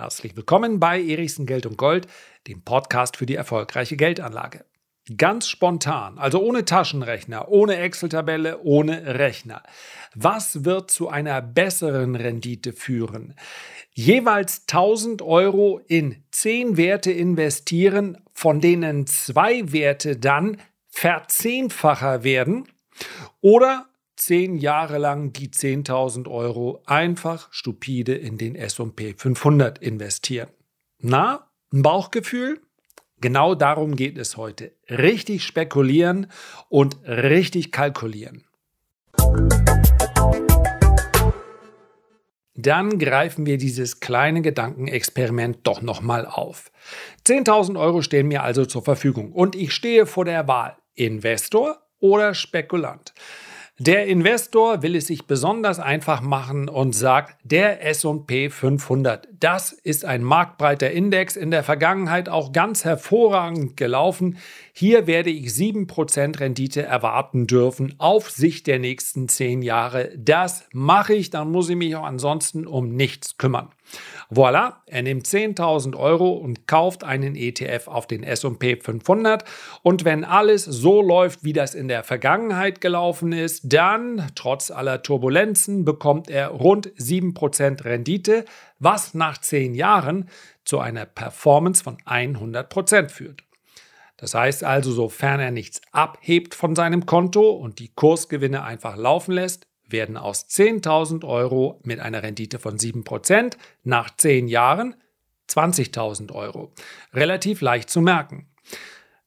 Herzlich willkommen bei Erichsen Geld und Gold, dem Podcast für die erfolgreiche Geldanlage. Ganz spontan, also ohne Taschenrechner, ohne Excel-Tabelle, ohne Rechner. Was wird zu einer besseren Rendite führen? Jeweils 1000 Euro in 10 Werte investieren, von denen zwei Werte dann verzehnfacher werden oder zehn Jahre lang die 10.000 Euro einfach stupide in den SP 500 investieren. Na, ein Bauchgefühl? Genau darum geht es heute. Richtig spekulieren und richtig kalkulieren. Dann greifen wir dieses kleine Gedankenexperiment doch nochmal auf. 10.000 Euro stehen mir also zur Verfügung und ich stehe vor der Wahl Investor oder Spekulant. Der Investor will es sich besonders einfach machen und sagt, der SP 500, das ist ein marktbreiter Index, in der Vergangenheit auch ganz hervorragend gelaufen. Hier werde ich 7% Rendite erwarten dürfen auf Sicht der nächsten 10 Jahre. Das mache ich, dann muss ich mich auch ansonsten um nichts kümmern. Voilà, er nimmt 10.000 Euro und kauft einen ETF auf den SP 500. Und wenn alles so läuft, wie das in der Vergangenheit gelaufen ist, dann, trotz aller Turbulenzen, bekommt er rund 7% Rendite, was nach 10 Jahren zu einer Performance von 100% führt. Das heißt also, sofern er nichts abhebt von seinem Konto und die Kursgewinne einfach laufen lässt, werden aus 10.000 Euro mit einer Rendite von 7% nach 10 Jahren 20.000 Euro. Relativ leicht zu merken.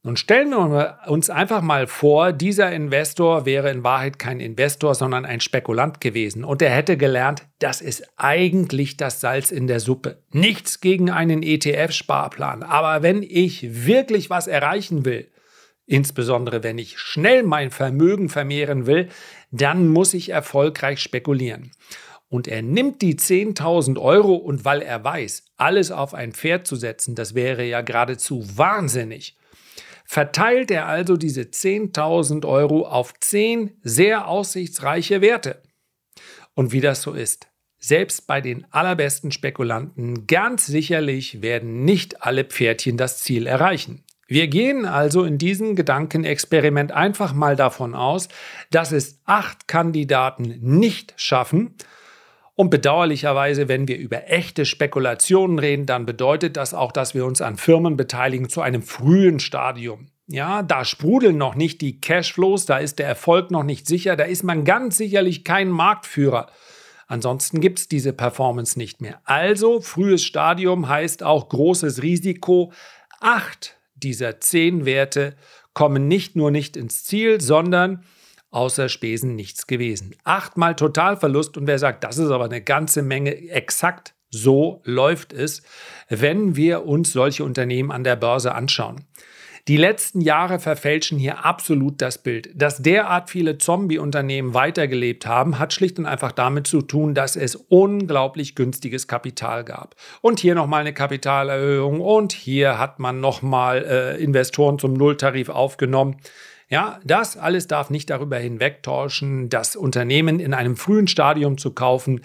Nun stellen wir uns einfach mal vor, dieser Investor wäre in Wahrheit kein Investor, sondern ein Spekulant gewesen und er hätte gelernt, das ist eigentlich das Salz in der Suppe. Nichts gegen einen ETF-Sparplan, aber wenn ich wirklich was erreichen will, insbesondere wenn ich schnell mein Vermögen vermehren will, dann muss ich erfolgreich spekulieren. Und er nimmt die 10.000 Euro und weil er weiß, alles auf ein Pferd zu setzen, das wäre ja geradezu wahnsinnig, verteilt er also diese 10.000 Euro auf 10 sehr aussichtsreiche Werte. Und wie das so ist, selbst bei den allerbesten Spekulanten, ganz sicherlich werden nicht alle Pferdchen das Ziel erreichen. Wir gehen also in diesem Gedankenexperiment einfach mal davon aus, dass es acht Kandidaten nicht schaffen. Und bedauerlicherweise, wenn wir über echte Spekulationen reden, dann bedeutet das auch, dass wir uns an Firmen beteiligen zu einem frühen Stadium. Ja, da sprudeln noch nicht die Cashflows, da ist der Erfolg noch nicht sicher, da ist man ganz sicherlich kein Marktführer. Ansonsten gibt es diese Performance nicht mehr. Also frühes Stadium heißt auch großes Risiko. Acht dieser zehn Werte kommen nicht nur nicht ins Ziel, sondern außer Spesen nichts gewesen. Achtmal Totalverlust und wer sagt, das ist aber eine ganze Menge, exakt so läuft es, wenn wir uns solche Unternehmen an der Börse anschauen. Die letzten Jahre verfälschen hier absolut das Bild. Dass derart viele Zombie-Unternehmen weitergelebt haben, hat schlicht und einfach damit zu tun, dass es unglaublich günstiges Kapital gab. Und hier nochmal eine Kapitalerhöhung und hier hat man nochmal äh, Investoren zum Nulltarif aufgenommen. Ja, das alles darf nicht darüber hinwegtäuschen, das Unternehmen in einem frühen Stadium zu kaufen,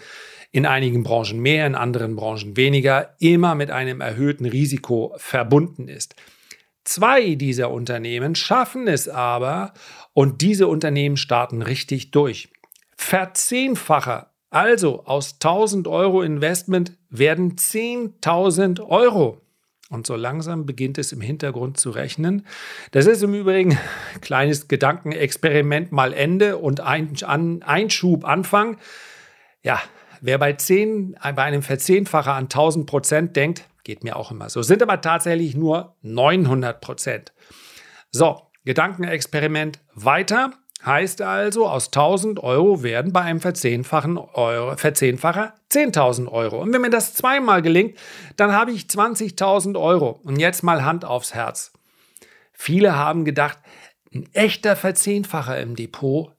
in einigen Branchen mehr, in anderen Branchen weniger, immer mit einem erhöhten Risiko verbunden ist. Zwei dieser Unternehmen schaffen es aber und diese Unternehmen starten richtig durch. Verzehnfacher, also aus 1000 Euro Investment werden 10.000 Euro. Und so langsam beginnt es im Hintergrund zu rechnen. Das ist im Übrigen ein kleines Gedankenexperiment mal Ende und ein, an, Einschub Anfang. Ja, wer bei, 10, bei einem Verzehnfacher an 1000 Prozent denkt, Geht mir auch immer so. Sind aber tatsächlich nur 900 Prozent. So, Gedankenexperiment weiter. Heißt also, aus 1000 Euro werden bei einem Verzehnfachen Euro, Verzehnfacher 10.000 Euro. Und wenn mir das zweimal gelingt, dann habe ich 20.000 Euro. Und jetzt mal Hand aufs Herz. Viele haben gedacht, ein echter Verzehnfacher im Depot,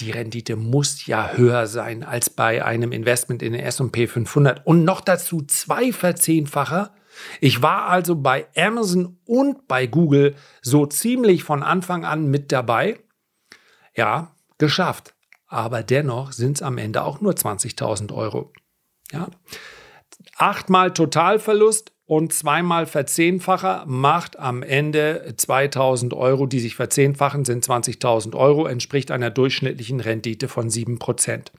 die Rendite muss ja höher sein als bei einem Investment in den S&P 500 und noch dazu zwei Verzehnfacher. Ich war also bei Amazon und bei Google so ziemlich von Anfang an mit dabei. Ja, geschafft. Aber dennoch sind es am Ende auch nur 20.000 Euro. Ja. Achtmal Totalverlust und zweimal Verzehnfacher macht am Ende 2000 Euro, die sich verzehnfachen, sind 20.000 Euro, entspricht einer durchschnittlichen Rendite von 7%.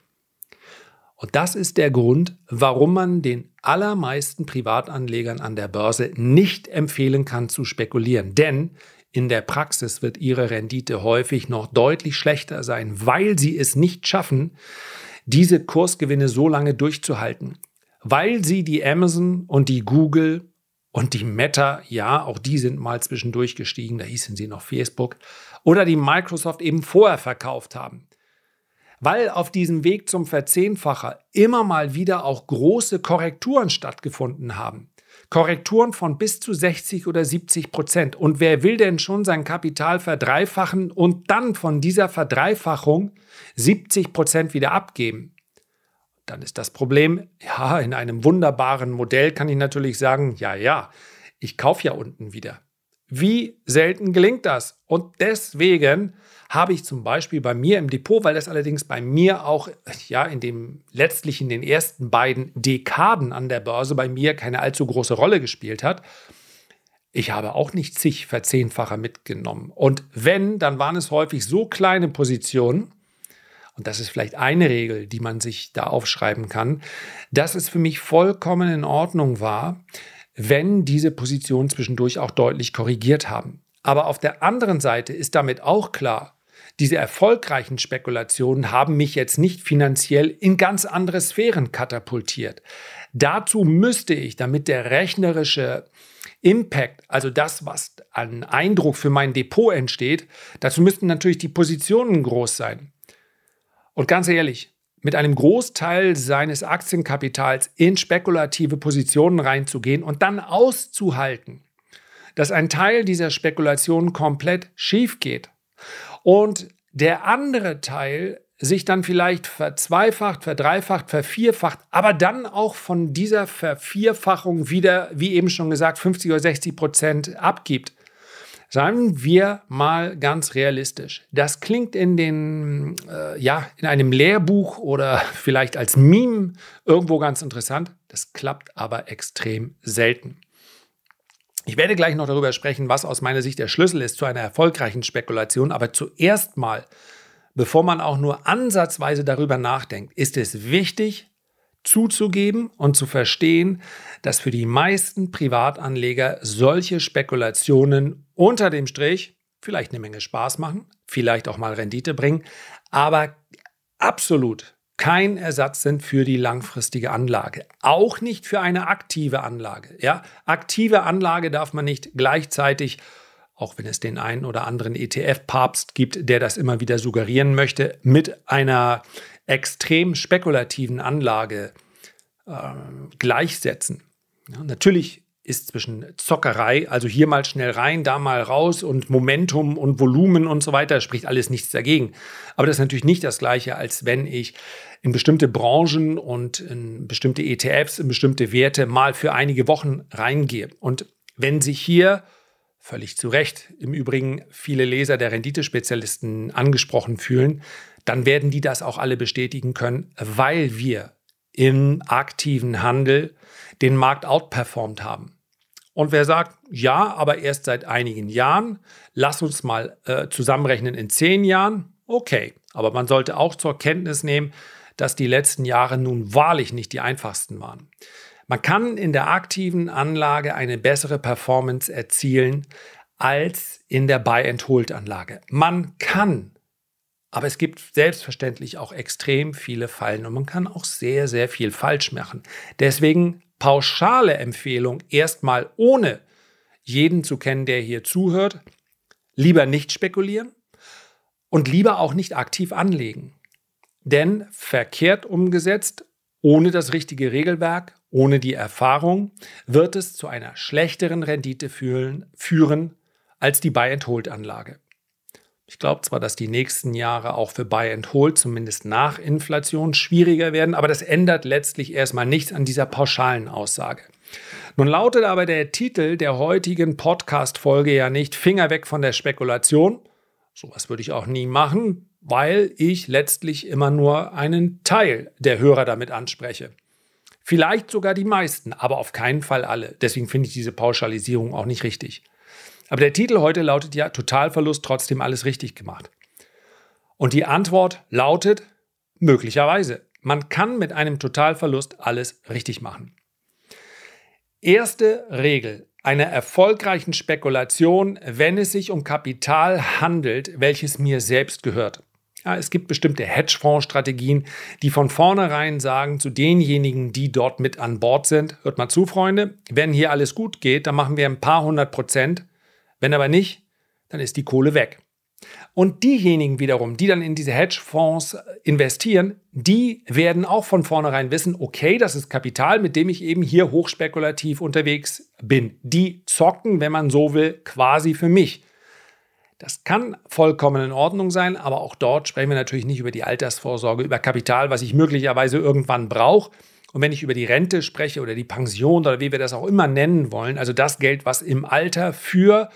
Und das ist der Grund, warum man den allermeisten Privatanlegern an der Börse nicht empfehlen kann zu spekulieren. Denn in der Praxis wird ihre Rendite häufig noch deutlich schlechter sein, weil sie es nicht schaffen, diese Kursgewinne so lange durchzuhalten weil sie die Amazon und die Google und die Meta, ja, auch die sind mal zwischendurch gestiegen, da hießen sie noch Facebook, oder die Microsoft eben vorher verkauft haben. Weil auf diesem Weg zum Verzehnfacher immer mal wieder auch große Korrekturen stattgefunden haben. Korrekturen von bis zu 60 oder 70 Prozent. Und wer will denn schon sein Kapital verdreifachen und dann von dieser Verdreifachung 70 Prozent wieder abgeben? Dann ist das Problem, ja, in einem wunderbaren Modell kann ich natürlich sagen, ja, ja, ich kaufe ja unten wieder. Wie selten gelingt das? Und deswegen habe ich zum Beispiel bei mir im Depot, weil das allerdings bei mir auch ja in dem letztlich in den ersten beiden Dekaden an der Börse bei mir keine allzu große Rolle gespielt hat, ich habe auch nicht zig Verzehnfacher mitgenommen. Und wenn, dann waren es häufig so kleine Positionen, und das ist vielleicht eine Regel, die man sich da aufschreiben kann, dass es für mich vollkommen in Ordnung war, wenn diese Positionen zwischendurch auch deutlich korrigiert haben. Aber auf der anderen Seite ist damit auch klar, diese erfolgreichen Spekulationen haben mich jetzt nicht finanziell in ganz andere Sphären katapultiert. Dazu müsste ich, damit der rechnerische Impact, also das, was an Eindruck für mein Depot entsteht, dazu müssten natürlich die Positionen groß sein. Und ganz ehrlich, mit einem Großteil seines Aktienkapitals in spekulative Positionen reinzugehen und dann auszuhalten, dass ein Teil dieser Spekulation komplett schief geht und der andere Teil sich dann vielleicht verzweifacht, verdreifacht, vervierfacht, aber dann auch von dieser Vervierfachung wieder, wie eben schon gesagt, 50 oder 60 Prozent abgibt, Seien wir mal ganz realistisch. Das klingt in den, äh, ja, in einem Lehrbuch oder vielleicht als Meme irgendwo ganz interessant. Das klappt aber extrem selten. Ich werde gleich noch darüber sprechen, was aus meiner Sicht der Schlüssel ist zu einer erfolgreichen Spekulation. Aber zuerst mal, bevor man auch nur ansatzweise darüber nachdenkt, ist es wichtig, zuzugeben und zu verstehen, dass für die meisten Privatanleger solche Spekulationen unter dem Strich vielleicht eine Menge Spaß machen, vielleicht auch mal Rendite bringen, aber absolut kein Ersatz sind für die langfristige Anlage. Auch nicht für eine aktive Anlage. Ja, aktive Anlage darf man nicht gleichzeitig auch wenn es den einen oder anderen ETF-Papst gibt, der das immer wieder suggerieren möchte, mit einer extrem spekulativen Anlage äh, gleichsetzen. Ja, natürlich ist zwischen Zockerei, also hier mal schnell rein, da mal raus und Momentum und Volumen und so weiter, spricht alles nichts dagegen. Aber das ist natürlich nicht das gleiche, als wenn ich in bestimmte Branchen und in bestimmte ETFs, in bestimmte Werte mal für einige Wochen reingehe. Und wenn sich hier völlig zu Recht im Übrigen viele Leser der Renditespezialisten angesprochen fühlen, dann werden die das auch alle bestätigen können, weil wir im aktiven Handel den Markt outperformt haben. Und wer sagt, ja, aber erst seit einigen Jahren, lass uns mal äh, zusammenrechnen in zehn Jahren, okay. Aber man sollte auch zur Kenntnis nehmen, dass die letzten Jahre nun wahrlich nicht die einfachsten waren. Man kann in der aktiven Anlage eine bessere Performance erzielen als in der Buy-and-Hold-Anlage. Man kann aber es gibt selbstverständlich auch extrem viele Fallen und man kann auch sehr, sehr viel falsch machen. Deswegen pauschale Empfehlung erstmal ohne jeden zu kennen, der hier zuhört, lieber nicht spekulieren und lieber auch nicht aktiv anlegen. Denn verkehrt umgesetzt, ohne das richtige Regelwerk, ohne die Erfahrung, wird es zu einer schlechteren Rendite führen, als die Buy-and-Hold-Anlage. Ich glaube zwar, dass die nächsten Jahre auch für Buy and Hold, zumindest nach Inflation, schwieriger werden, aber das ändert letztlich erstmal nichts an dieser pauschalen Aussage. Nun lautet aber der Titel der heutigen Podcast-Folge ja nicht Finger weg von der Spekulation. Sowas würde ich auch nie machen, weil ich letztlich immer nur einen Teil der Hörer damit anspreche. Vielleicht sogar die meisten, aber auf keinen Fall alle. Deswegen finde ich diese Pauschalisierung auch nicht richtig. Aber der Titel heute lautet ja Totalverlust trotzdem alles richtig gemacht. Und die Antwort lautet möglicherweise. Man kann mit einem Totalverlust alles richtig machen. Erste Regel einer erfolgreichen Spekulation, wenn es sich um Kapital handelt, welches mir selbst gehört. Ja, es gibt bestimmte Hedgefonds-Strategien, die von vornherein sagen zu denjenigen, die dort mit an Bord sind, hört mal zu, Freunde, wenn hier alles gut geht, dann machen wir ein paar hundert Prozent. Wenn aber nicht, dann ist die Kohle weg. Und diejenigen wiederum, die dann in diese Hedgefonds investieren, die werden auch von vornherein wissen, okay, das ist Kapital, mit dem ich eben hier hochspekulativ unterwegs bin. Die zocken, wenn man so will, quasi für mich. Das kann vollkommen in Ordnung sein, aber auch dort sprechen wir natürlich nicht über die Altersvorsorge, über Kapital, was ich möglicherweise irgendwann brauche. Und wenn ich über die Rente spreche oder die Pension oder wie wir das auch immer nennen wollen, also das Geld, was im Alter für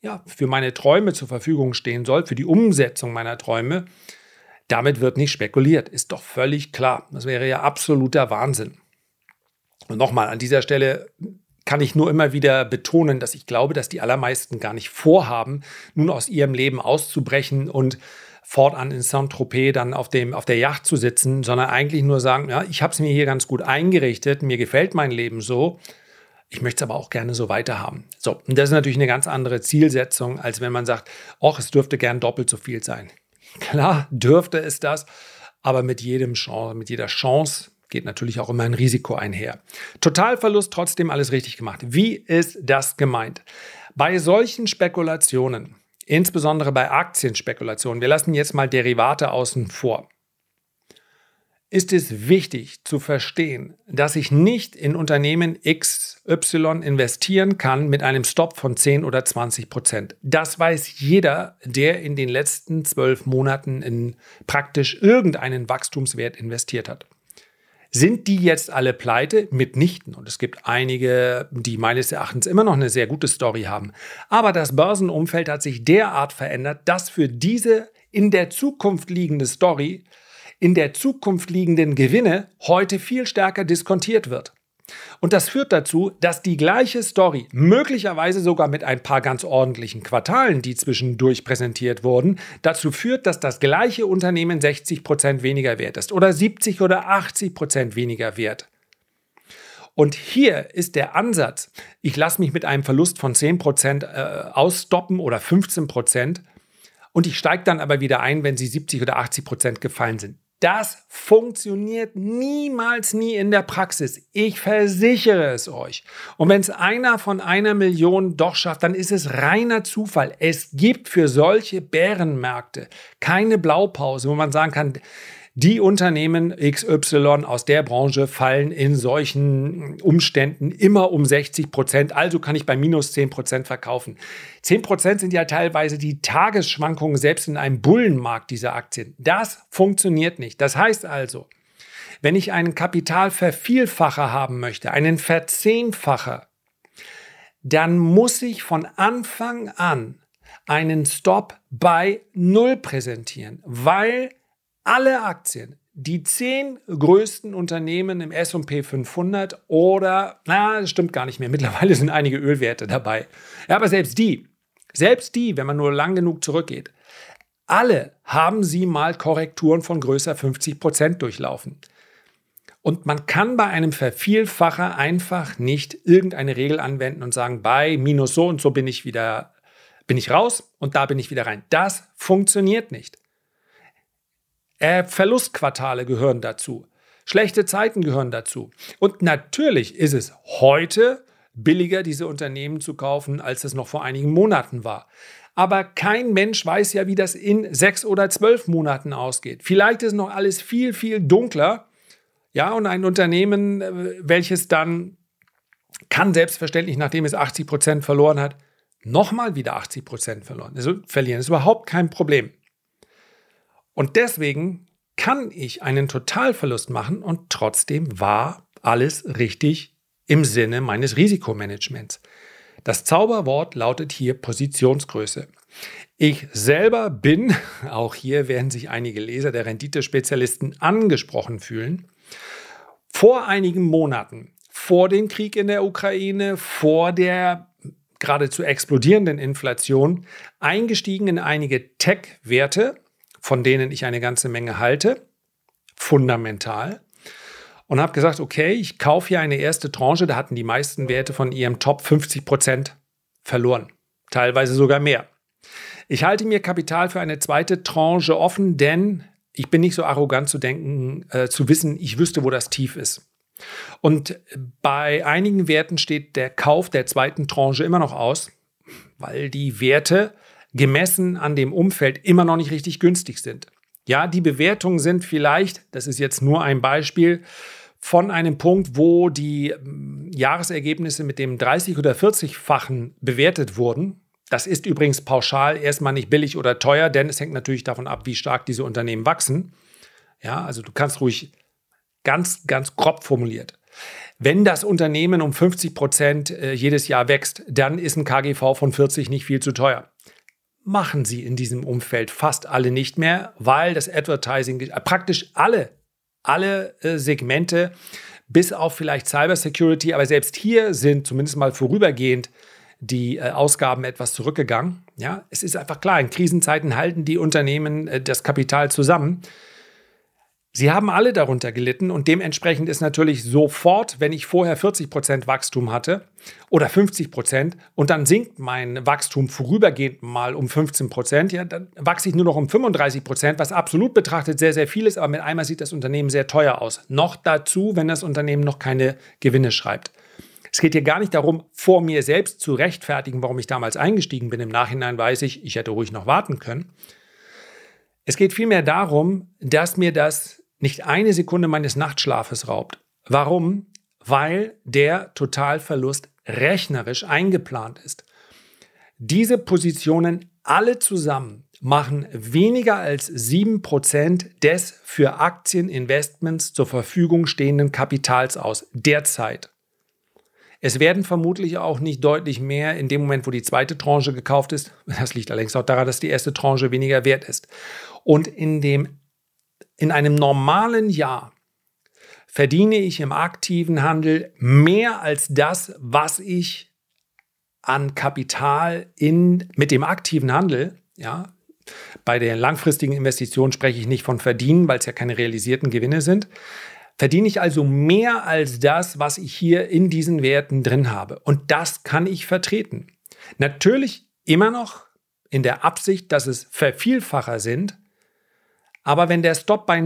ja, für meine Träume zur Verfügung stehen soll, für die Umsetzung meiner Träume, damit wird nicht spekuliert. Ist doch völlig klar. Das wäre ja absoluter Wahnsinn. Und nochmal, an dieser Stelle kann ich nur immer wieder betonen, dass ich glaube, dass die allermeisten gar nicht vorhaben, nun aus ihrem Leben auszubrechen und fortan in Saint-Tropez dann auf, dem, auf der Yacht zu sitzen, sondern eigentlich nur sagen, ja, ich habe es mir hier ganz gut eingerichtet, mir gefällt mein Leben so ich möchte es aber auch gerne so weiterhaben. So, und das ist natürlich eine ganz andere Zielsetzung, als wenn man sagt, ach, es dürfte gern doppelt so viel sein. Klar, dürfte es das, aber mit jedem Chance, mit jeder Chance geht natürlich auch immer ein Risiko einher. Totalverlust trotzdem alles richtig gemacht. Wie ist das gemeint? Bei solchen Spekulationen, insbesondere bei Aktienspekulationen, wir lassen jetzt mal Derivate außen vor ist es wichtig zu verstehen, dass ich nicht in Unternehmen XY investieren kann mit einem Stop von 10 oder 20 Prozent. Das weiß jeder, der in den letzten zwölf Monaten in praktisch irgendeinen Wachstumswert investiert hat. Sind die jetzt alle pleite? Mitnichten. Und es gibt einige, die meines Erachtens immer noch eine sehr gute Story haben. Aber das Börsenumfeld hat sich derart verändert, dass für diese in der Zukunft liegende Story in der Zukunft liegenden Gewinne heute viel stärker diskontiert wird. Und das führt dazu, dass die gleiche Story, möglicherweise sogar mit ein paar ganz ordentlichen Quartalen, die zwischendurch präsentiert wurden, dazu führt, dass das gleiche Unternehmen 60 Prozent weniger wert ist oder 70 oder 80 Prozent weniger wert. Und hier ist der Ansatz, ich lasse mich mit einem Verlust von 10 Prozent äh, ausstoppen oder 15 Prozent und ich steige dann aber wieder ein, wenn sie 70 oder 80 Prozent gefallen sind. Das funktioniert niemals nie in der Praxis. Ich versichere es euch. Und wenn es einer von einer Million doch schafft, dann ist es reiner Zufall. Es gibt für solche Bärenmärkte keine Blaupause, wo man sagen kann, die Unternehmen XY aus der Branche fallen in solchen Umständen immer um 60 Prozent. Also kann ich bei minus 10 Prozent verkaufen. 10 Prozent sind ja teilweise die Tagesschwankungen selbst in einem Bullenmarkt dieser Aktien. Das funktioniert nicht. Das heißt also, wenn ich einen Kapitalvervielfacher haben möchte, einen Verzehnfacher, dann muss ich von Anfang an einen Stop bei Null präsentieren, weil alle Aktien, die zehn größten Unternehmen im SP 500 oder, na, das stimmt gar nicht mehr, mittlerweile sind einige Ölwerte dabei. Ja, aber selbst die, selbst die, wenn man nur lang genug zurückgeht, alle haben sie mal Korrekturen von größer 50 Prozent durchlaufen. Und man kann bei einem Vervielfacher einfach nicht irgendeine Regel anwenden und sagen, bei minus so und so bin ich wieder, bin ich raus und da bin ich wieder rein. Das funktioniert nicht. Äh, Verlustquartale gehören dazu. Schlechte Zeiten gehören dazu. Und natürlich ist es heute billiger, diese Unternehmen zu kaufen, als es noch vor einigen Monaten war. Aber kein Mensch weiß ja, wie das in sechs oder zwölf Monaten ausgeht. Vielleicht ist noch alles viel, viel dunkler. Ja, und ein Unternehmen, äh, welches dann kann selbstverständlich, nachdem es 80 Prozent verloren hat, nochmal wieder 80 Prozent verloren. Also verlieren ist überhaupt kein Problem. Und deswegen kann ich einen Totalverlust machen und trotzdem war alles richtig im Sinne meines Risikomanagements. Das Zauberwort lautet hier Positionsgröße. Ich selber bin, auch hier werden sich einige Leser der Renditespezialisten angesprochen fühlen, vor einigen Monaten, vor dem Krieg in der Ukraine, vor der geradezu explodierenden Inflation, eingestiegen in einige Tech-Werte, von denen ich eine ganze Menge halte, fundamental, und habe gesagt, okay, ich kaufe hier eine erste Tranche, da hatten die meisten Werte von ihrem Top 50 Prozent verloren, teilweise sogar mehr. Ich halte mir Kapital für eine zweite Tranche offen, denn ich bin nicht so arrogant zu denken, äh, zu wissen, ich wüsste, wo das Tief ist. Und bei einigen Werten steht der Kauf der zweiten Tranche immer noch aus, weil die Werte gemessen an dem Umfeld immer noch nicht richtig günstig sind. Ja, die Bewertungen sind vielleicht, das ist jetzt nur ein Beispiel, von einem Punkt, wo die hm, Jahresergebnisse mit dem 30- oder 40-fachen bewertet wurden. Das ist übrigens pauschal erstmal nicht billig oder teuer, denn es hängt natürlich davon ab, wie stark diese Unternehmen wachsen. Ja, also du kannst ruhig ganz, ganz grob formuliert. Wenn das Unternehmen um 50 Prozent äh, jedes Jahr wächst, dann ist ein KGV von 40 nicht viel zu teuer. Machen sie in diesem Umfeld fast alle nicht mehr, weil das Advertising, äh, praktisch alle alle äh, Segmente, bis auf vielleicht Cybersecurity. Aber selbst hier sind zumindest mal vorübergehend die äh, Ausgaben etwas zurückgegangen. Ja, es ist einfach klar, in Krisenzeiten halten die Unternehmen äh, das Kapital zusammen. Sie haben alle darunter gelitten und dementsprechend ist natürlich sofort, wenn ich vorher 40% Wachstum hatte oder 50% und dann sinkt mein Wachstum vorübergehend mal um 15%, ja, dann wachse ich nur noch um 35%, was absolut betrachtet sehr, sehr viel ist, aber mit einmal sieht das Unternehmen sehr teuer aus. Noch dazu, wenn das Unternehmen noch keine Gewinne schreibt. Es geht hier gar nicht darum, vor mir selbst zu rechtfertigen, warum ich damals eingestiegen bin. Im Nachhinein weiß ich, ich hätte ruhig noch warten können. Es geht vielmehr darum, dass mir das nicht eine Sekunde meines Nachtschlafes raubt. Warum? Weil der Totalverlust rechnerisch eingeplant ist. Diese Positionen alle zusammen machen weniger als 7% des für Aktieninvestments zur Verfügung stehenden Kapitals aus, derzeit. Es werden vermutlich auch nicht deutlich mehr in dem Moment, wo die zweite Tranche gekauft ist. Das liegt allerdings auch daran, dass die erste Tranche weniger wert ist. Und in, dem, in einem normalen Jahr verdiene ich im aktiven Handel mehr als das, was ich an Kapital in, mit dem aktiven Handel, ja, bei der langfristigen Investition spreche ich nicht von verdienen, weil es ja keine realisierten Gewinne sind, verdiene ich also mehr als das, was ich hier in diesen Werten drin habe. Und das kann ich vertreten. Natürlich immer noch in der Absicht, dass es Vervielfacher sind. Aber wenn der Stop bei,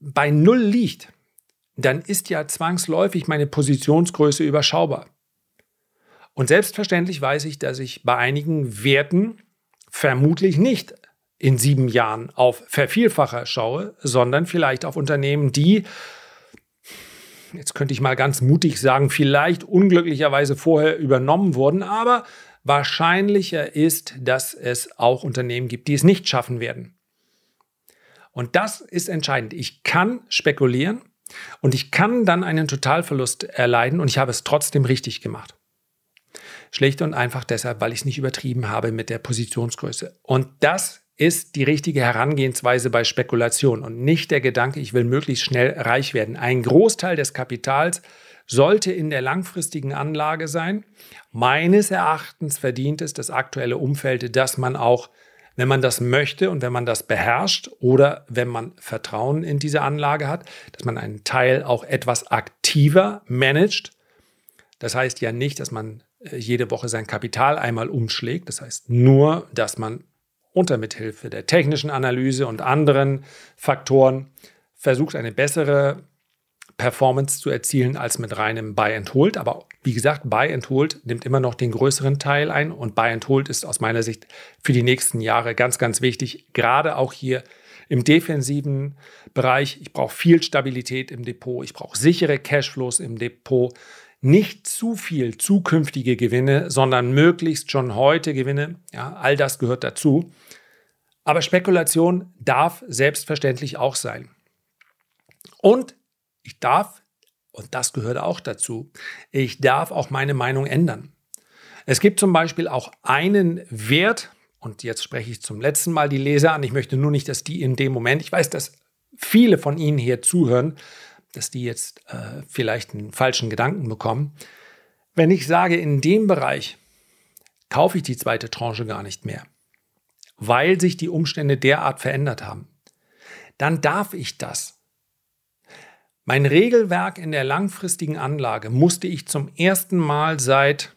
bei Null liegt, dann ist ja zwangsläufig meine Positionsgröße überschaubar. Und selbstverständlich weiß ich, dass ich bei einigen Werten vermutlich nicht in sieben Jahren auf Vervielfacher schaue, sondern vielleicht auf Unternehmen, die jetzt könnte ich mal ganz mutig sagen, vielleicht unglücklicherweise vorher übernommen wurden, aber wahrscheinlicher ist, dass es auch Unternehmen gibt, die es nicht schaffen werden. Und das ist entscheidend. Ich kann spekulieren und ich kann dann einen Totalverlust erleiden und ich habe es trotzdem richtig gemacht. Schlicht und einfach deshalb, weil ich es nicht übertrieben habe mit der Positionsgröße. Und das ist die richtige Herangehensweise bei Spekulation und nicht der Gedanke, ich will möglichst schnell reich werden. Ein Großteil des Kapitals sollte in der langfristigen Anlage sein. Meines Erachtens verdient es das aktuelle Umfeld, dass man auch, wenn man das möchte und wenn man das beherrscht oder wenn man Vertrauen in diese Anlage hat, dass man einen Teil auch etwas aktiver managt. Das heißt ja nicht, dass man äh, jede Woche sein Kapital einmal umschlägt. Das heißt nur, dass man unter Mithilfe der technischen Analyse und anderen Faktoren versucht, eine bessere Performance zu erzielen als mit reinem Buy and Hold. Aber wie gesagt, Buy and Hold nimmt immer noch den größeren Teil ein und Buy and Hold ist aus meiner Sicht für die nächsten Jahre ganz, ganz wichtig, gerade auch hier im defensiven Bereich. Ich brauche viel Stabilität im Depot, ich brauche sichere Cashflows im Depot, nicht zu viel zukünftige Gewinne, sondern möglichst schon heute Gewinne. Ja, all das gehört dazu. Aber Spekulation darf selbstverständlich auch sein. Und ich darf, und das gehört auch dazu, ich darf auch meine Meinung ändern. Es gibt zum Beispiel auch einen Wert, und jetzt spreche ich zum letzten Mal die Leser an. Ich möchte nur nicht, dass die in dem Moment, ich weiß, dass viele von Ihnen hier zuhören, dass die jetzt äh, vielleicht einen falschen Gedanken bekommen. Wenn ich sage, in dem Bereich kaufe ich die zweite Tranche gar nicht mehr, weil sich die Umstände derart verändert haben, dann darf ich das. Mein Regelwerk in der langfristigen Anlage musste ich zum ersten Mal seit,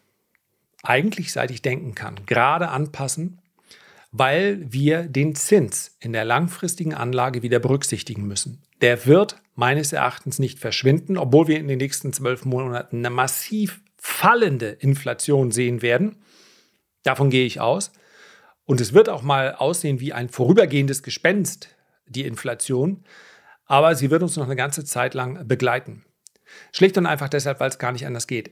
eigentlich seit ich denken kann, gerade anpassen, weil wir den Zins in der langfristigen Anlage wieder berücksichtigen müssen. Der wird meines Erachtens nicht verschwinden, obwohl wir in den nächsten zwölf Monaten eine massiv fallende Inflation sehen werden. Davon gehe ich aus. Und es wird auch mal aussehen wie ein vorübergehendes Gespenst, die Inflation. Aber sie wird uns noch eine ganze Zeit lang begleiten. Schlicht und einfach deshalb, weil es gar nicht anders geht.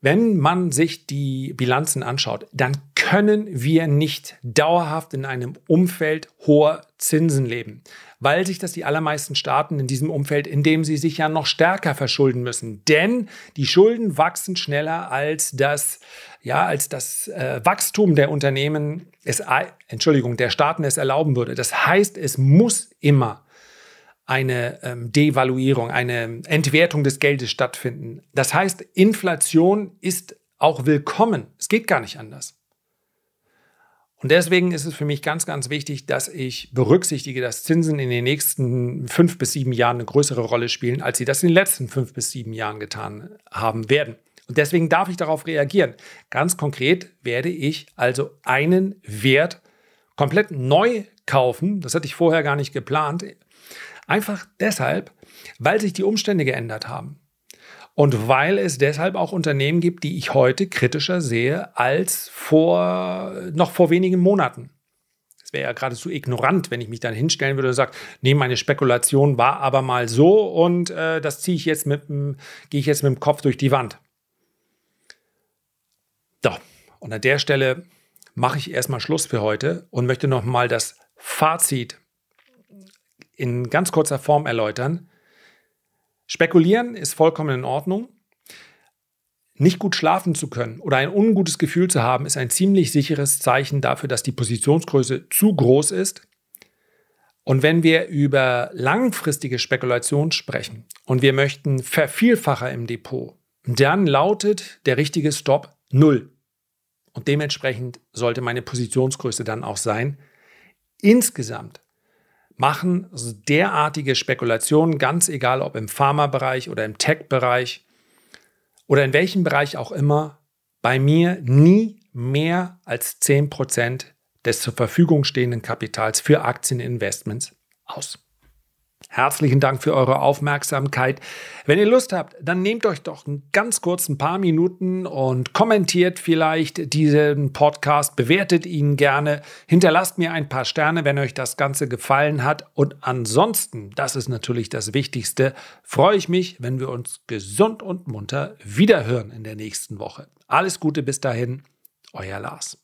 Wenn man sich die Bilanzen anschaut, dann können wir nicht dauerhaft in einem Umfeld hoher Zinsen leben, weil sich das die allermeisten Staaten in diesem Umfeld, in dem sie sich ja noch stärker verschulden müssen. Denn die Schulden wachsen schneller als das, ja, als das äh, Wachstum der Unternehmen, es, Entschuldigung, der Staaten es erlauben würde. Das heißt, es muss immer eine ähm, Devaluierung, eine Entwertung des Geldes stattfinden. Das heißt, Inflation ist auch willkommen. Es geht gar nicht anders. Und deswegen ist es für mich ganz, ganz wichtig, dass ich berücksichtige, dass Zinsen in den nächsten fünf bis sieben Jahren eine größere Rolle spielen, als sie das in den letzten fünf bis sieben Jahren getan haben werden. Und deswegen darf ich darauf reagieren. Ganz konkret werde ich also einen Wert komplett neu kaufen. Das hatte ich vorher gar nicht geplant. Einfach deshalb, weil sich die Umstände geändert haben. Und weil es deshalb auch Unternehmen gibt, die ich heute kritischer sehe als vor, noch vor wenigen Monaten. Es wäre ja geradezu ignorant, wenn ich mich dann hinstellen würde und sage, nee, meine Spekulation war aber mal so und äh, das ziehe ich jetzt mit gehe ich jetzt mit dem Kopf durch die Wand. Doch, und an der Stelle mache ich erstmal Schluss für heute und möchte nochmal das Fazit in ganz kurzer Form erläutern. Spekulieren ist vollkommen in Ordnung. Nicht gut schlafen zu können oder ein ungutes Gefühl zu haben, ist ein ziemlich sicheres Zeichen dafür, dass die Positionsgröße zu groß ist. Und wenn wir über langfristige Spekulation sprechen und wir möchten Vervielfacher im Depot, dann lautet der richtige Stop 0. Und dementsprechend sollte meine Positionsgröße dann auch sein. Insgesamt machen derartige Spekulationen, ganz egal ob im Pharmabereich oder im Tech-Bereich oder in welchem Bereich auch immer, bei mir nie mehr als 10% des zur Verfügung stehenden Kapitals für Aktieninvestments aus. Herzlichen Dank für eure Aufmerksamkeit. Wenn ihr Lust habt, dann nehmt euch doch einen ganz kurzen paar Minuten und kommentiert vielleicht diesen Podcast, bewertet ihn gerne, hinterlasst mir ein paar Sterne, wenn euch das Ganze gefallen hat. Und ansonsten, das ist natürlich das Wichtigste, freue ich mich, wenn wir uns gesund und munter wiederhören in der nächsten Woche. Alles Gute bis dahin, euer Lars.